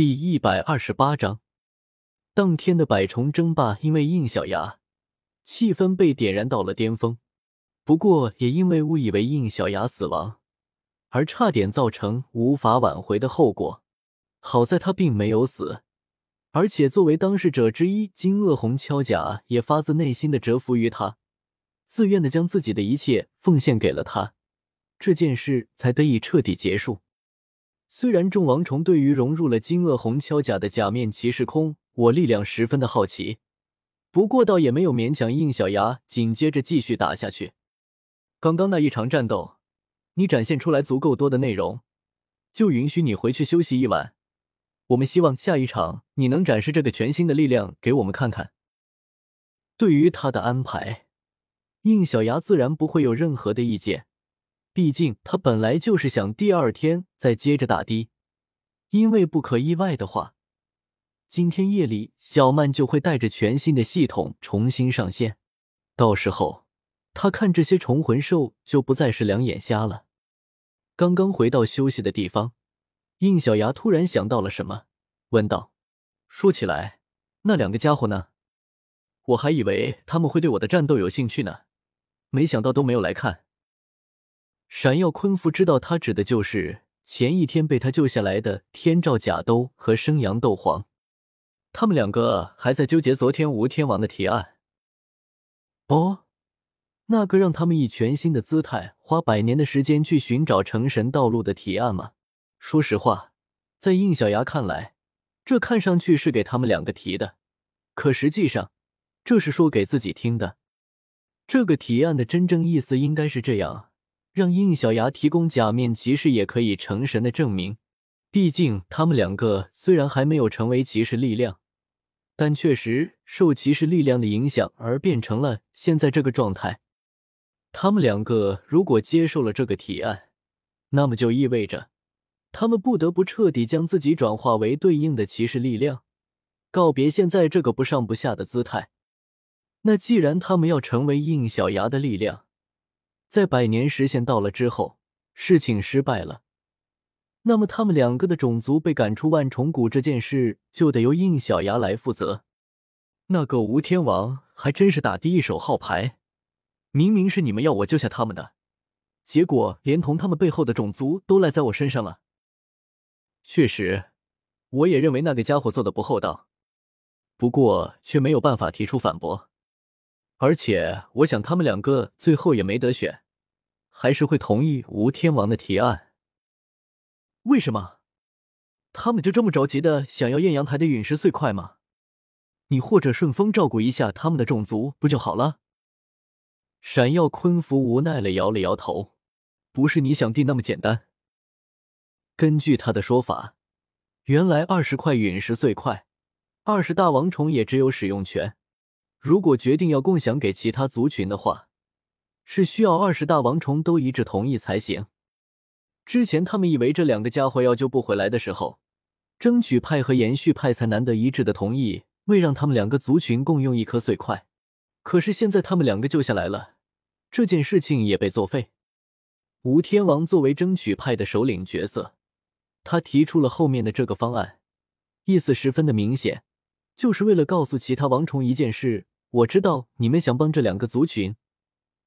第一百二十八章，当天的百虫争霸，因为应小牙，气氛被点燃到了巅峰。不过，也因为误以为应小牙死亡，而差点造成无法挽回的后果。好在他并没有死，而且作为当事者之一，金恶红锹甲也发自内心的折服于他，自愿的将自己的一切奉献给了他，这件事才得以彻底结束。虽然众王虫对于融入了金鳄红锹甲的假面骑士空我力量十分的好奇，不过倒也没有勉强应小牙紧接着继续打下去。刚刚那一场战斗，你展现出来足够多的内容，就允许你回去休息一晚。我们希望下一场你能展示这个全新的力量给我们看看。对于他的安排，应小牙自然不会有任何的意见。毕竟他本来就是想第二天再接着打的，因为不可意外的话，今天夜里小曼就会带着全新的系统重新上线，到时候他看这些虫魂兽就不再是两眼瞎了。刚刚回到休息的地方，应小牙突然想到了什么，问道：“说起来，那两个家伙呢？我还以为他们会对我的战斗有兴趣呢，没想到都没有来看。”闪耀昆夫知道他指的就是前一天被他救下来的天照甲兜和生阳斗皇，他们两个还在纠结昨天吴天王的提案。哦，那个让他们以全新的姿态花百年的时间去寻找成神道路的提案吗？说实话，在应小牙看来，这看上去是给他们两个提的，可实际上，这是说给自己听的。这个提案的真正意思应该是这样。让应小牙提供假面骑士也可以成神的证明，毕竟他们两个虽然还没有成为骑士力量，但确实受骑士力量的影响而变成了现在这个状态。他们两个如果接受了这个提案，那么就意味着他们不得不彻底将自己转化为对应的骑士力量，告别现在这个不上不下的姿态。那既然他们要成为应小牙的力量，在百年时限到了之后，事情失败了，那么他们两个的种族被赶出万重谷这件事就得由应小牙来负责。那个吴天王还真是打的一手好牌，明明是你们要我救下他们的，结果连同他们背后的种族都赖在我身上了。确实，我也认为那个家伙做的不厚道，不过却没有办法提出反驳。而且，我想他们两个最后也没得选，还是会同意吴天王的提案。为什么？他们就这么着急的想要艳阳台的陨石碎块吗？你或者顺风照顾一下他们的种族不就好了？闪耀昆服无奈了，摇了摇头。不是你想的那么简单。根据他的说法，原来二十块陨石碎块，二十大王虫也只有使用权。如果决定要共享给其他族群的话，是需要二十大王虫都一致同意才行。之前他们以为这两个家伙要救不回来的时候，争取派和延续派才难得一致的同意，为让他们两个族群共用一颗碎块。可是现在他们两个救下来了，这件事情也被作废。吴天王作为争取派的首领角色，他提出了后面的这个方案，意思十分的明显，就是为了告诉其他王虫一件事。我知道你们想帮这两个族群，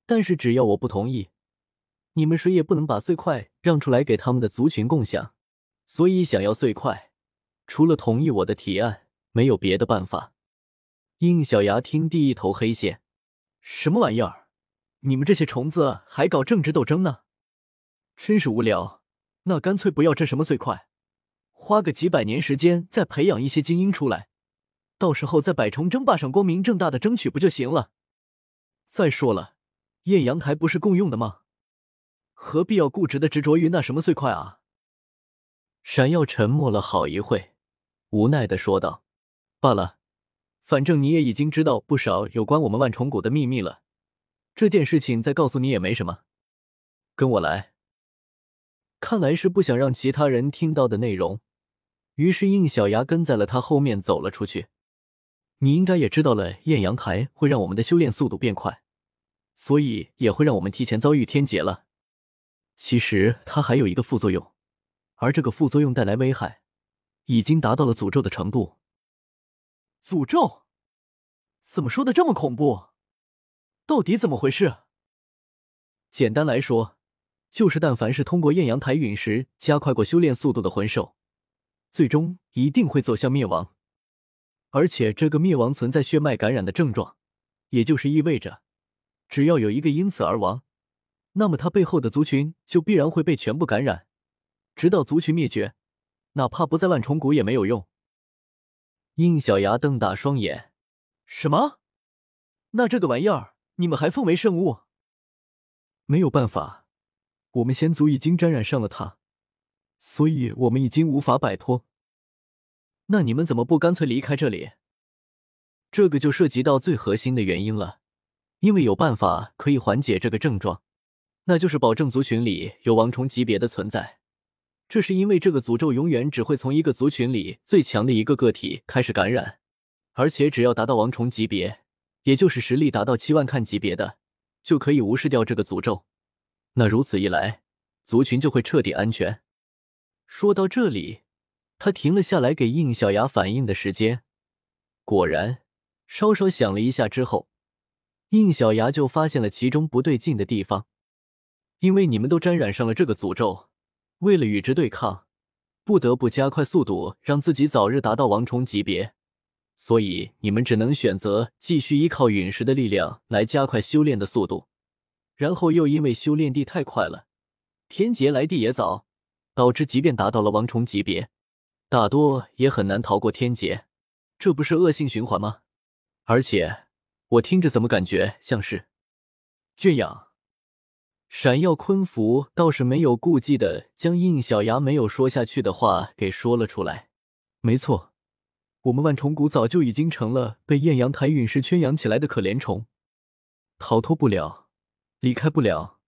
但是只要我不同意，你们谁也不能把碎块让出来给他们的族群共享。所以想要碎块，除了同意我的提案，没有别的办法。应小牙听第一头黑线，什么玩意儿？你们这些虫子还搞政治斗争呢？真是无聊。那干脆不要这什么碎块，花个几百年时间再培养一些精英出来。到时候在百虫争霸上光明正大的争取不就行了？再说了，艳阳台不是共用的吗？何必要固执的执着于那什么碎块啊？闪耀沉默了好一会，无奈的说道：“罢了，反正你也已经知道不少有关我们万重谷的秘密了，这件事情再告诉你也没什么。跟我来。”看来是不想让其他人听到的内容，于是应小牙跟在了他后面走了出去。你应该也知道了，艳阳台会让我们的修炼速度变快，所以也会让我们提前遭遇天劫了。其实它还有一个副作用，而这个副作用带来危害，已经达到了诅咒的程度。诅咒？怎么说的这么恐怖？到底怎么回事？简单来说，就是但凡是通过艳阳台陨石加快过修炼速度的魂兽，最终一定会走向灭亡。而且这个灭亡存在血脉感染的症状，也就是意味着，只要有一个因此而亡，那么他背后的族群就必然会被全部感染，直到族群灭绝，哪怕不在万重谷也没有用。应小牙瞪大双眼：“什么？那这个玩意儿你们还奉为圣物？没有办法，我们先祖已经沾染上了它，所以我们已经无法摆脱。那你们怎么不干脆离开这里？这个就涉及到最核心的原因了，因为有办法可以缓解这个症状，那就是保证族群里有王虫级别的存在。”这是因为这个诅咒永远只会从一个族群里最强的一个个体开始感染，而且只要达到王虫级别，也就是实力达到七万看级别的，就可以无视掉这个诅咒。那如此一来，族群就会彻底安全。说到这里，他停了下来，给应小牙反应的时间。果然，稍稍想了一下之后，应小牙就发现了其中不对劲的地方，因为你们都沾染上了这个诅咒。为了与之对抗，不得不加快速度，让自己早日达到王虫级别。所以你们只能选择继续依靠陨石的力量来加快修炼的速度。然后又因为修炼地太快了，天劫来地也早，导致即便达到了王虫级别，大多也很难逃过天劫。这不是恶性循环吗？而且我听着怎么感觉像是圈养？闪耀昆符倒是没有顾忌的将应小牙没有说下去的话给说了出来。没错，我们万虫谷早就已经成了被艳阳台陨石圈养起来的可怜虫，逃脱不了，离开不了。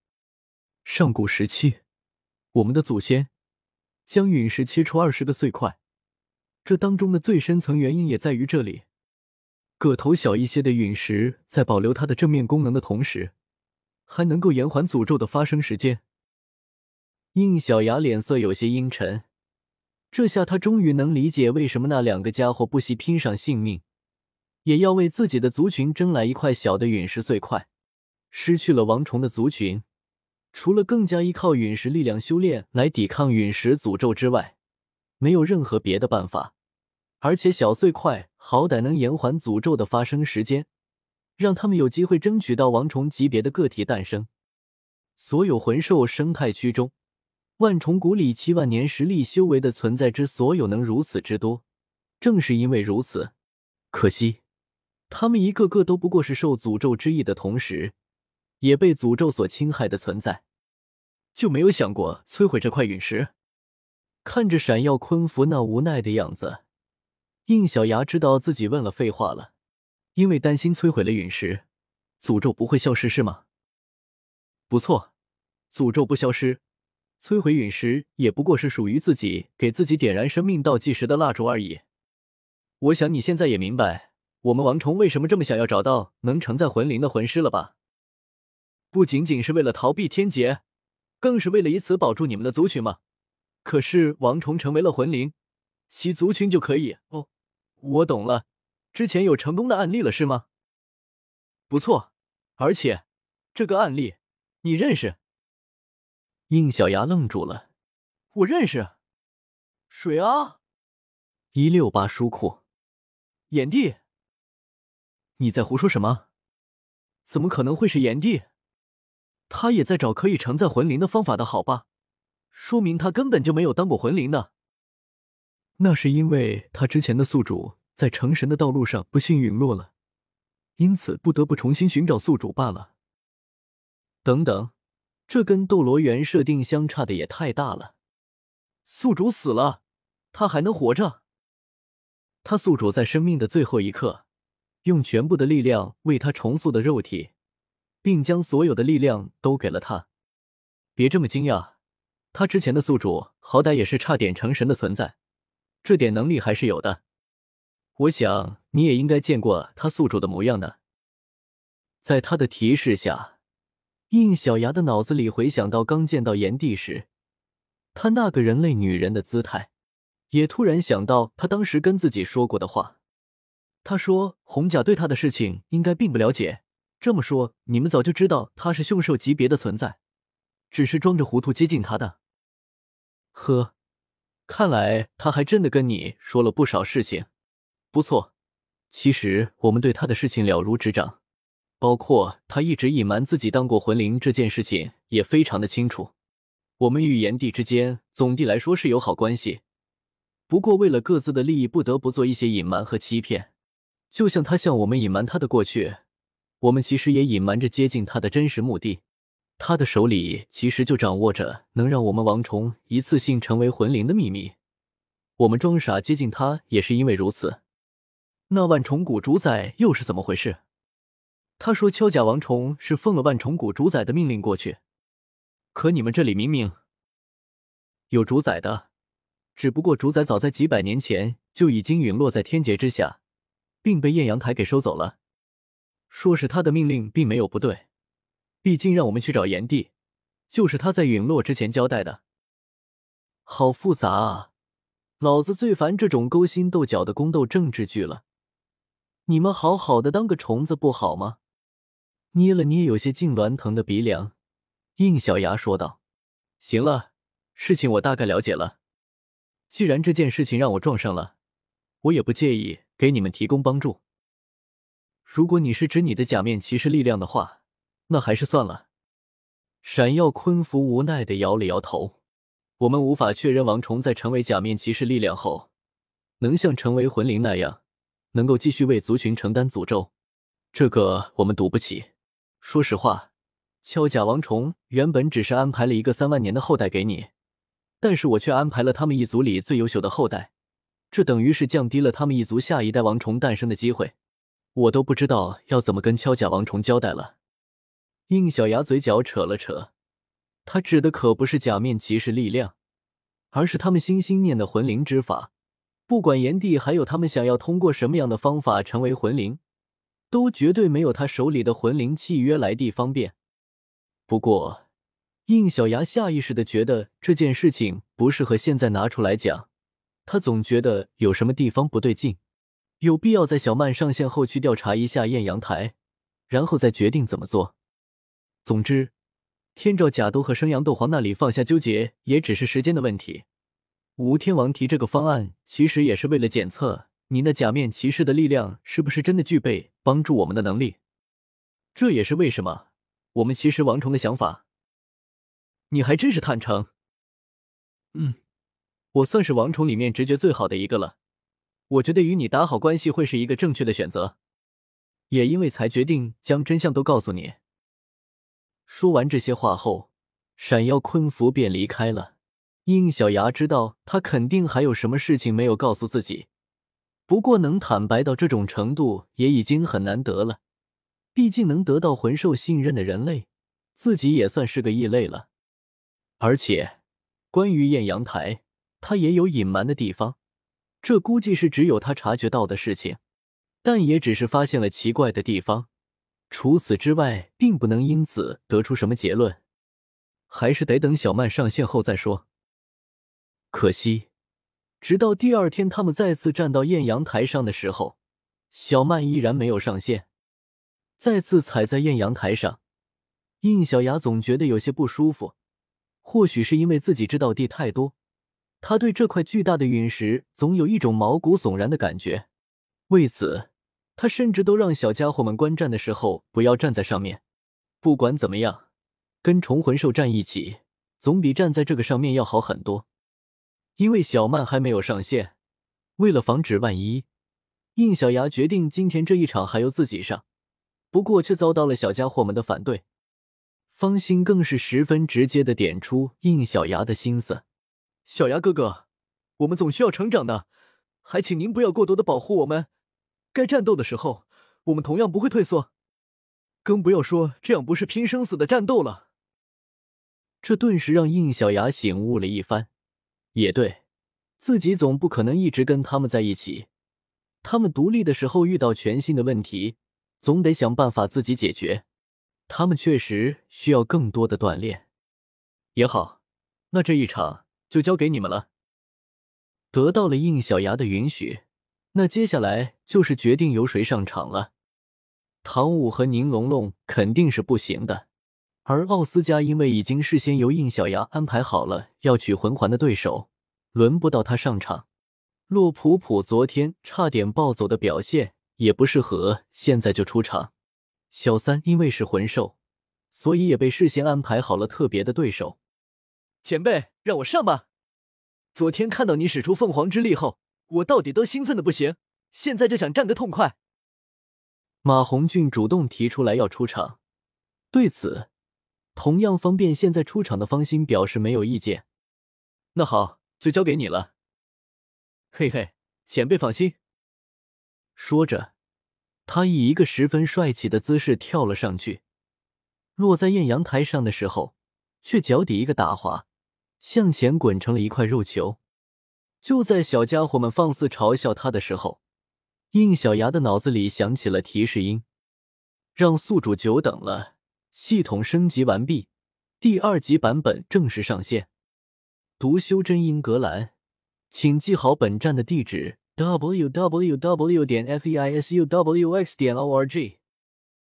上古时期，我们的祖先将陨石切出二十个碎块，这当中的最深层原因也在于这里。个头小一些的陨石，在保留它的正面功能的同时。还能够延缓诅咒的发生时间。应小牙脸色有些阴沉，这下他终于能理解为什么那两个家伙不惜拼上性命，也要为自己的族群争来一块小的陨石碎块。失去了王虫的族群，除了更加依靠陨石力量修炼来抵抗陨石诅咒之外，没有任何别的办法。而且小碎块好歹能延缓诅咒的发生时间。让他们有机会争取到王虫级别的个体诞生。所有魂兽生态区中，万重谷里七万年实力修为的存在之所有能如此之多，正是因为如此。可惜，他们一个个都不过是受诅咒之意的同时，也被诅咒所侵害的存在，就没有想过摧毁这块陨石。看着闪耀昆符那无奈的样子，应小牙知道自己问了废话了。因为担心摧毁了陨石，诅咒不会消失是吗？不错，诅咒不消失，摧毁陨石也不过是属于自己给自己点燃生命倒计时的蜡烛而已。我想你现在也明白我们王虫为什么这么想要找到能承载魂灵的魂师了吧？不仅仅是为了逃避天劫，更是为了以此保住你们的族群吗？可是王虫成为了魂灵，其族群就可以……哦，我懂了。之前有成功的案例了是吗？不错，而且这个案例你认识？应小牙愣住了。我认识。谁啊？一六八书库。炎帝？你在胡说什么？怎么可能会是炎帝？他也在找可以承载魂灵的方法的好吧？说明他根本就没有当过魂灵的。那是因为他之前的宿主。在成神的道路上不幸陨落了，因此不得不重新寻找宿主罢了。等等，这跟斗罗原设定相差的也太大了。宿主死了，他还能活着？他宿主在生命的最后一刻，用全部的力量为他重塑的肉体，并将所有的力量都给了他。别这么惊讶，他之前的宿主好歹也是差点成神的存在，这点能力还是有的。我想你也应该见过他宿主的模样的。在他的提示下，应小牙的脑子里回想到刚见到炎帝时，他那个人类女人的姿态，也突然想到他当时跟自己说过的话。他说红甲对他的事情应该并不了解。这么说，你们早就知道他是凶兽级别的存在，只是装着糊涂接近他的。呵，看来他还真的跟你说了不少事情。不错，其实我们对他的事情了如指掌，包括他一直隐瞒自己当过魂灵这件事情也非常的清楚。我们与炎帝之间总的来说是友好关系，不过为了各自的利益，不得不做一些隐瞒和欺骗。就像他向我们隐瞒他的过去，我们其实也隐瞒着接近他的真实目的。他的手里其实就掌握着能让我们王虫一次性成为魂灵的秘密。我们装傻接近他，也是因为如此。那万虫谷主宰又是怎么回事？他说敲甲王虫是奉了万虫谷主宰的命令过去，可你们这里明明有主宰的，只不过主宰早在几百年前就已经陨落在天劫之下。并被艳阳台给收走了。说是他的命令，并没有不对，毕竟让我们去找炎帝，就是他在陨落之前交代的。好复杂啊！老子最烦这种勾心斗角的宫斗政治剧了。你们好好的当个虫子不好吗？捏了捏有些痉挛疼的鼻梁，应小牙说道：“行了，事情我大概了解了。既然这件事情让我撞上了，我也不介意。”给你们提供帮助。如果你是指你的假面骑士力量的话，那还是算了。闪耀昆服无奈的摇了摇头。我们无法确认王虫在成为假面骑士力量后，能像成为魂灵那样，能够继续为族群承担诅咒。这个我们赌不起。说实话，敲假王虫原本只是安排了一个三万年的后代给你，但是我却安排了他们一族里最优秀的后代。这等于是降低了他们一族下一代王虫诞生的机会，我都不知道要怎么跟敲甲王虫交代了。应小牙嘴角扯了扯，他指的可不是假面骑士力量，而是他们心心念的魂灵之法。不管炎帝还有他们想要通过什么样的方法成为魂灵，都绝对没有他手里的魂灵契约来地方便。不过，应小牙下意识的觉得这件事情不适合现在拿出来讲。他总觉得有什么地方不对劲，有必要在小曼上线后去调查一下艳阳台，然后再决定怎么做。总之，天照假都和生阳斗皇那里放下纠结，也只是时间的问题。吴天王提这个方案，其实也是为了检测你那假面骑士的力量是不是真的具备帮助我们的能力。这也是为什么我们其实王虫的想法。你还真是坦诚。嗯。我算是王虫里面直觉最好的一个了，我觉得与你打好关系会是一个正确的选择，也因为才决定将真相都告诉你。说完这些话后，闪耀昆服便离开了。应小牙知道他肯定还有什么事情没有告诉自己，不过能坦白到这种程度也已经很难得了，毕竟能得到魂兽信任的人类，自己也算是个异类了。而且，关于艳阳台。他也有隐瞒的地方，这估计是只有他察觉到的事情，但也只是发现了奇怪的地方，除此之外，并不能因此得出什么结论，还是得等小曼上线后再说。可惜，直到第二天他们再次站到艳阳台上的时候，小曼依然没有上线。再次踩在艳阳台上，应小牙总觉得有些不舒服，或许是因为自己知道地太多。他对这块巨大的陨石总有一种毛骨悚然的感觉，为此，他甚至都让小家伙们观战的时候不要站在上面。不管怎么样，跟虫魂兽站一起，总比站在这个上面要好很多。因为小曼还没有上线，为了防止万一，应小牙决定今天这一场还由自己上。不过却遭到了小家伙们的反对，方心更是十分直接的点出应小牙的心思。小牙哥哥，我们总需要成长的，还请您不要过多的保护我们。该战斗的时候，我们同样不会退缩，更不要说这样不是拼生死的战斗了。这顿时让应小牙醒悟了一番。也对，自己总不可能一直跟他们在一起。他们独立的时候遇到全新的问题，总得想办法自己解决。他们确实需要更多的锻炼。也好，那这一场。就交给你们了。得到了应小牙的允许，那接下来就是决定由谁上场了。唐舞和宁龙龙肯定是不行的，而奥斯加因为已经事先由应小牙安排好了要取魂环的对手，轮不到他上场。洛普普昨天差点暴走的表现也不适合现在就出场。小三因为是魂兽，所以也被事先安排好了特别的对手。前辈，让我上吧！昨天看到你使出凤凰之力后，我到底都兴奋的不行，现在就想战个痛快。马红俊主动提出来要出场，对此，同样方便现在出场的方心表示没有意见。那好，就交给你了。嘿嘿，前辈放心。说着，他以一个十分帅气的姿势跳了上去，落在艳阳台上的时候，却脚底一个打滑，向前滚成了一块肉球。就在小家伙们放肆嘲笑他的时候，应小牙的脑子里响起了提示音：“让宿主久等了，系统升级完毕，第二级版本正式上线。”读修真英格兰。请记好本站的地址：w w w. 点 f e i s u w x. 点 o r g。